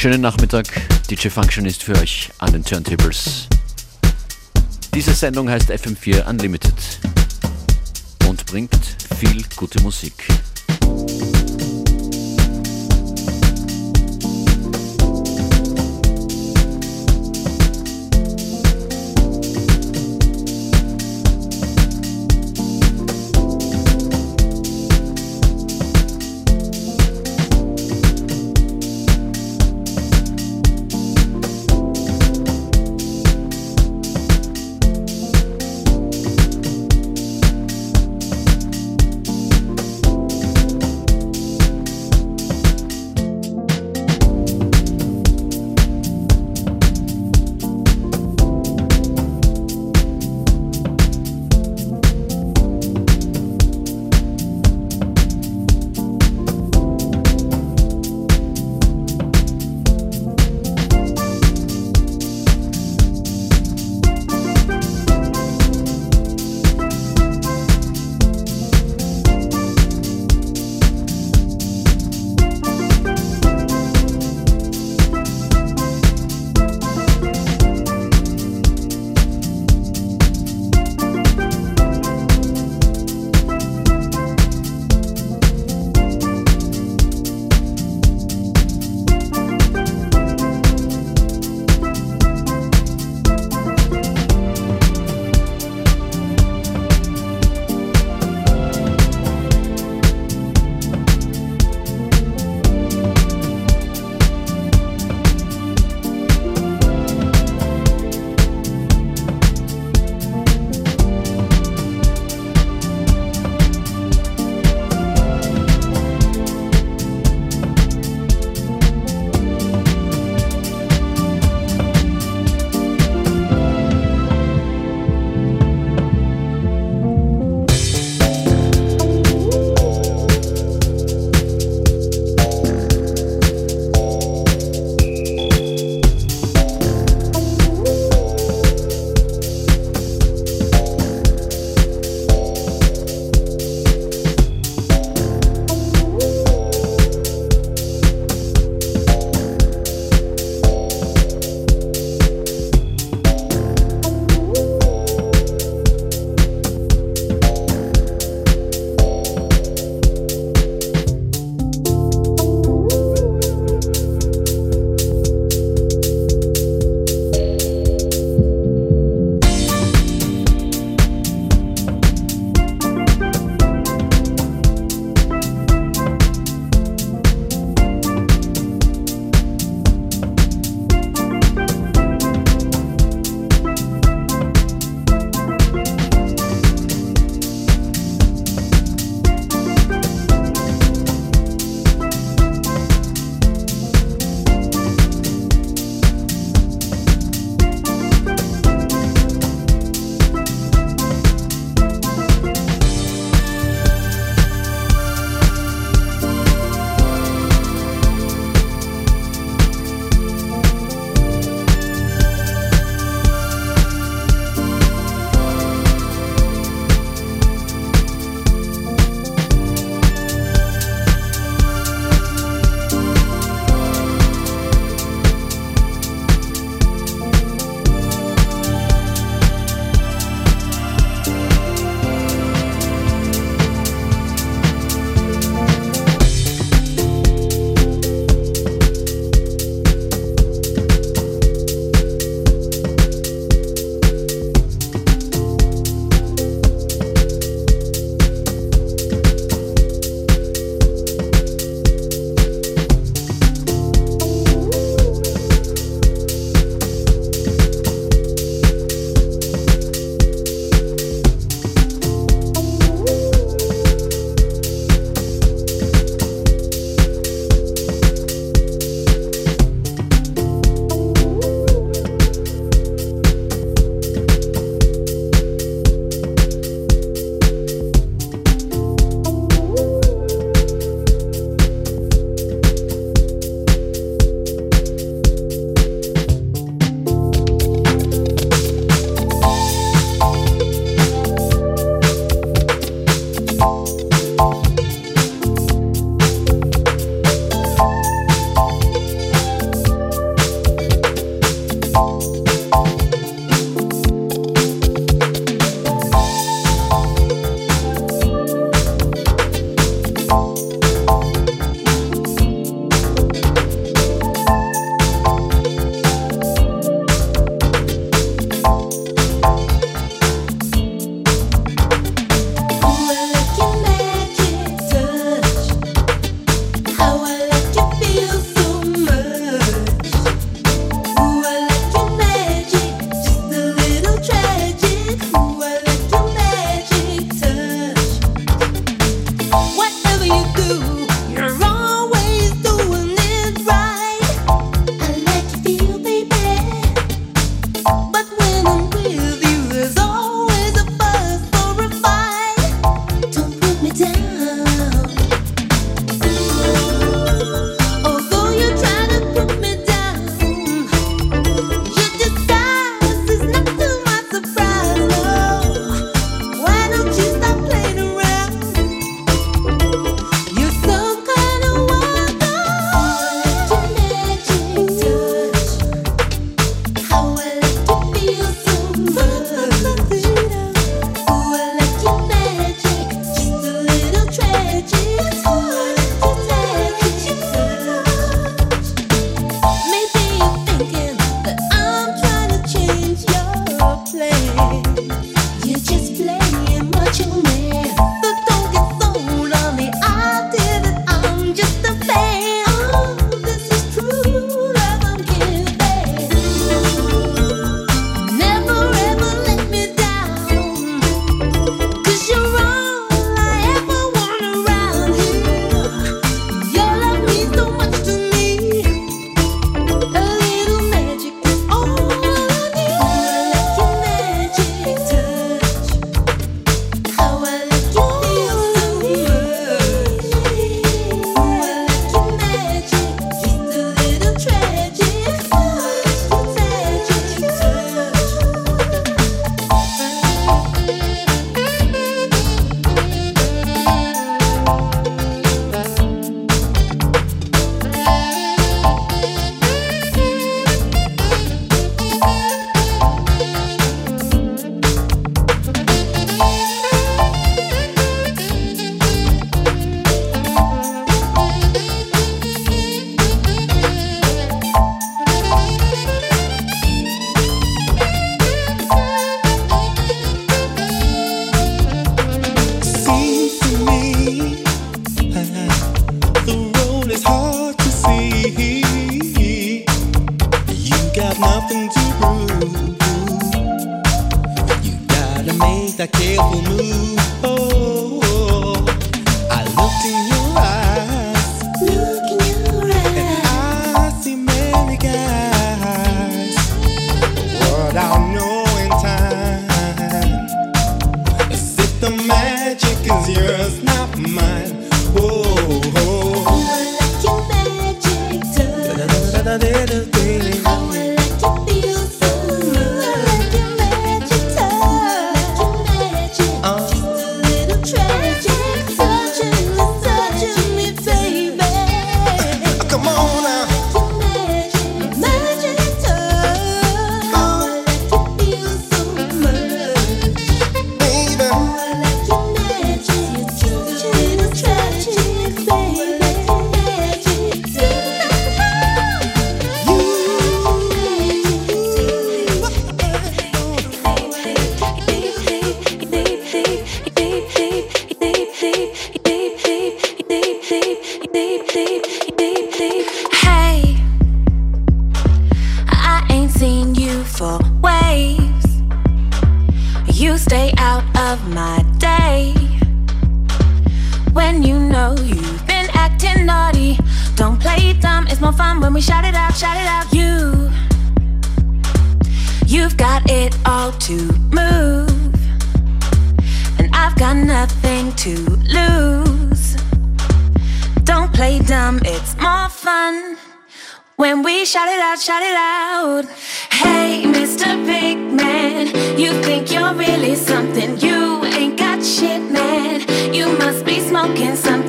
Schönen Nachmittag, DJ Function ist für euch an den Turntables. Diese Sendung heißt FM4 Unlimited und bringt viel gute Musik.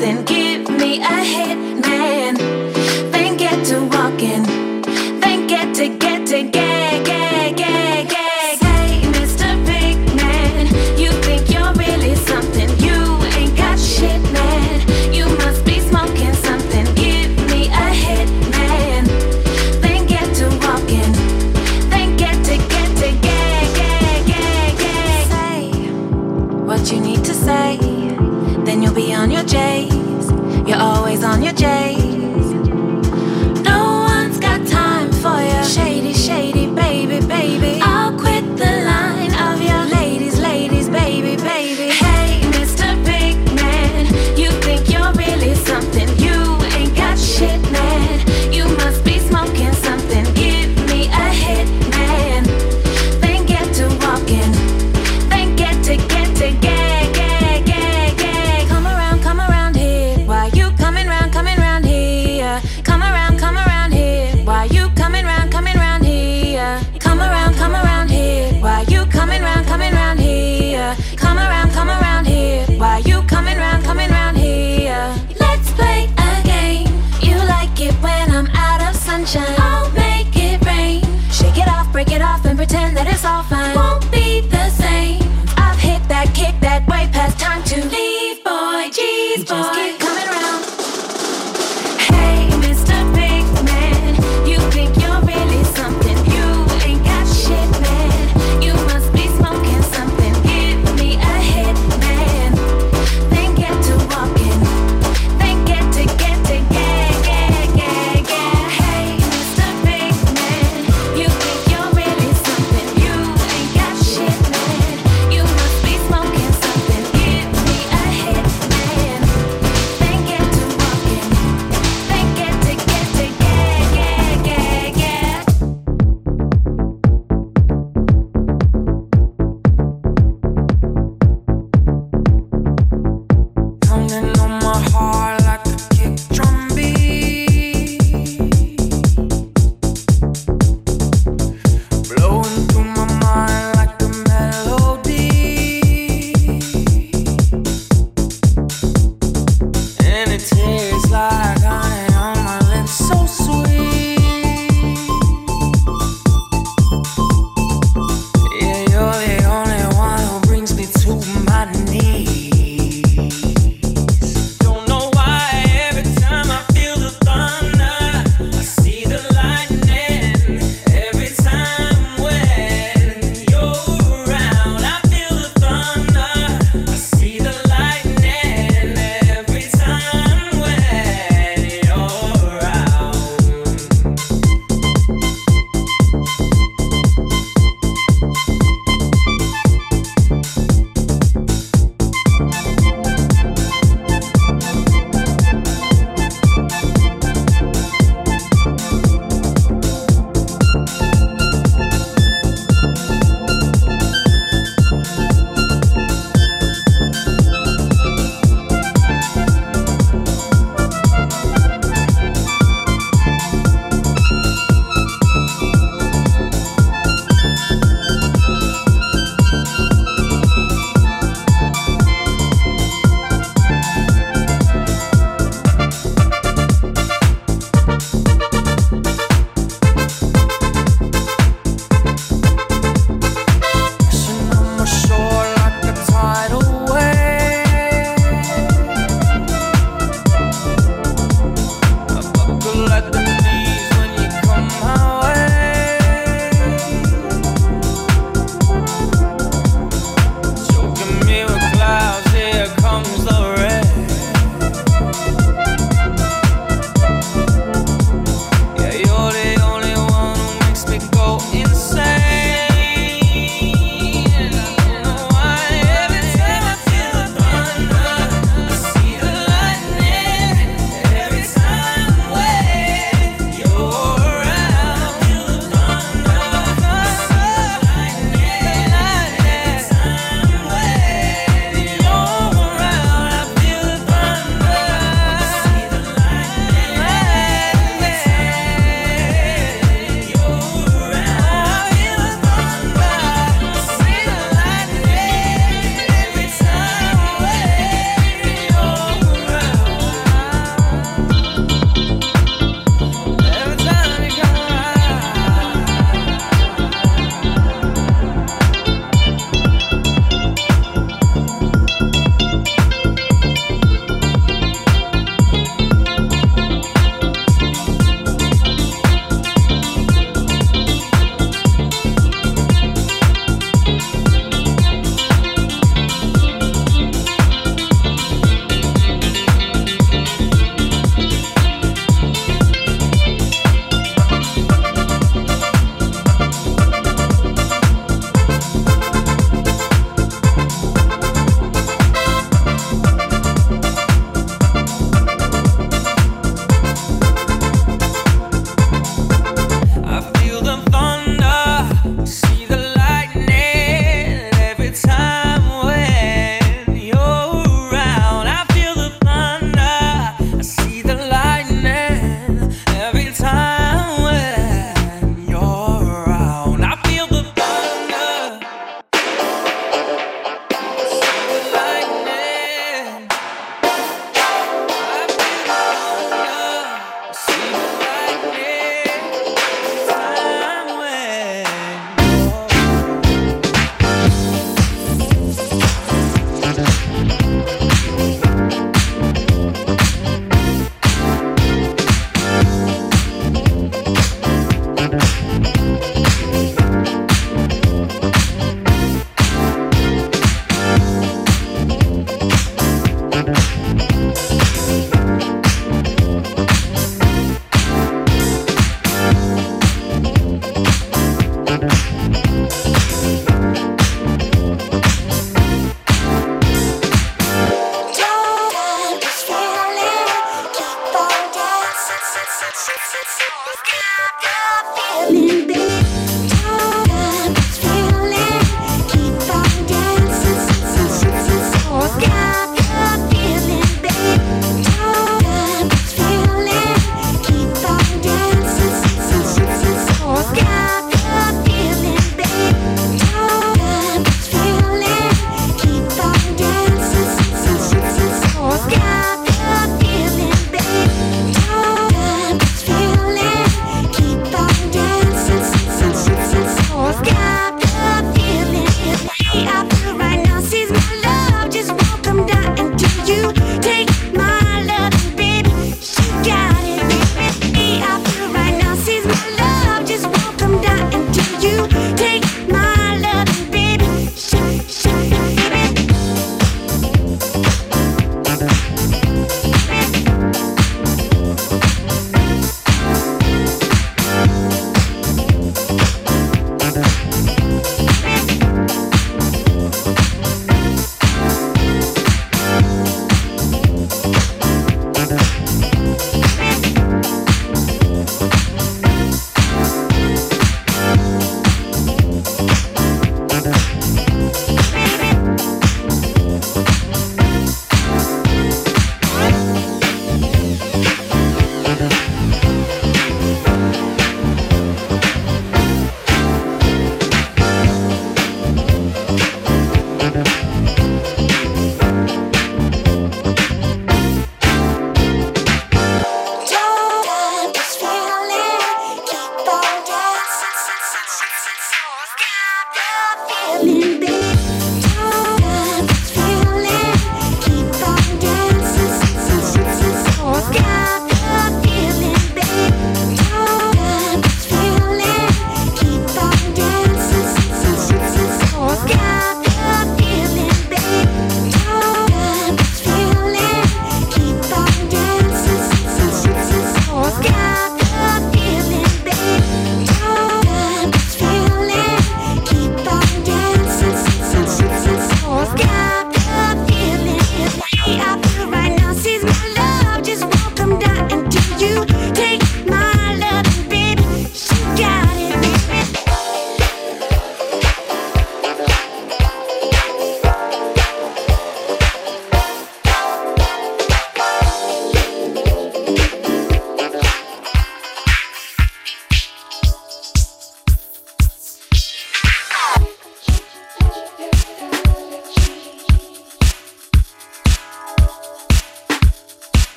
then keep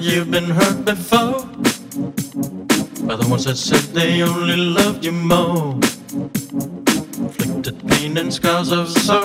you've been hurt before by the ones that said they only loved you more. Inflicted pain and scars of sorrow.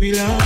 FM4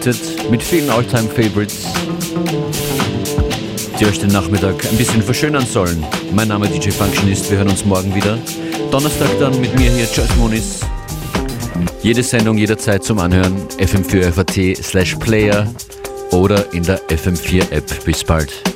Unlimited mit vielen Alltime Favorites. die euch den Nachmittag ein bisschen verschönern sollen. Mein Name DJ Functionist, wir hören uns morgen wieder. Donnerstag dann mit mir hier, Joyce Moniz. Jede Sendung jederzeit zum Anhören, fm4fat slash player oder in der FM4 App. Bis bald.